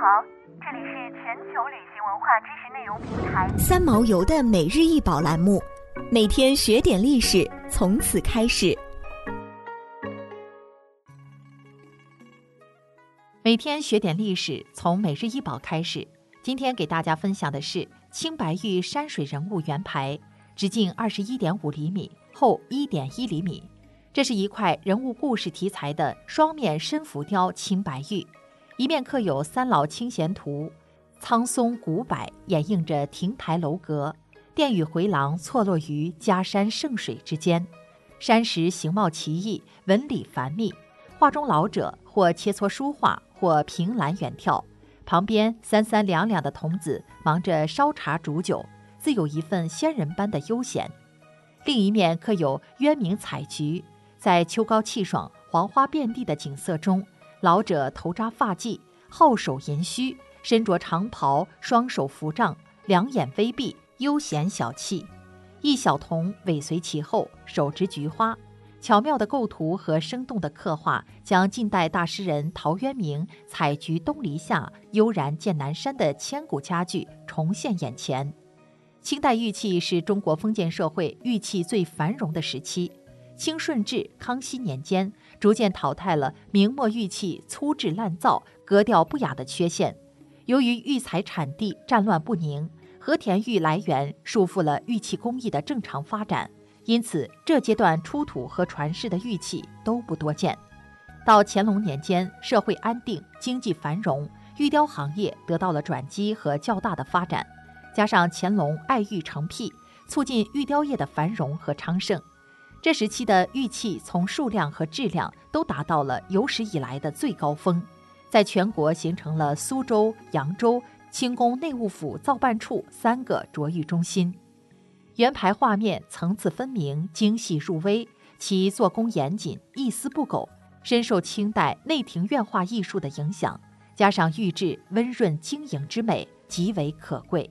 好，这里是全球旅行文化知识内容平台三毛游的每日一宝栏目，每天学点历史，从此开始。每天学点历史，从每日一宝开始。今天给大家分享的是青白玉山水人物圆牌，直径二十一点五厘米，厚一点一厘米。这是一块人物故事题材的双面深浮雕青白玉。一面刻有三老清闲图，苍松古柏掩映着亭台楼阁，殿宇回廊错落于嘉山圣水之间，山石形貌奇异，纹理繁密。画中老者或切磋书画，或凭栏远眺，旁边三三两两的童子忙着烧茶煮酒，自有一份仙人般的悠闲。另一面刻有渊明采菊，在秋高气爽、黄花遍地的景色中。老者头扎发髻，后手银须，身着长袍，双手扶杖，两眼微闭，悠闲小憩。一小童尾随其后，手执菊花。巧妙的构图和生动的刻画，将近代大诗人陶渊明“采菊东篱下，悠然见南山”的千古佳句重现眼前。清代玉器是中国封建社会玉器最繁荣的时期。清顺治、康熙年间，逐渐淘汰了明末玉器粗制滥造、格调不雅的缺陷。由于玉材产地战乱不宁，和田玉来源束缚了玉器工艺的正常发展，因此这阶段出土和传世的玉器都不多见。到乾隆年间，社会安定，经济繁荣，玉雕行业得到了转机和较大的发展。加上乾隆爱玉成癖，促进玉雕业的繁荣和昌盛。这时期的玉器从数量和质量都达到了有史以来的最高峰，在全国形成了苏州、扬州、清宫内务府造办处三个琢玉中心。圆牌画面层次分明、精细入微，其做工严谨、一丝不苟，深受清代内廷院画艺术的影响。加上玉质温润晶莹之美，极为可贵。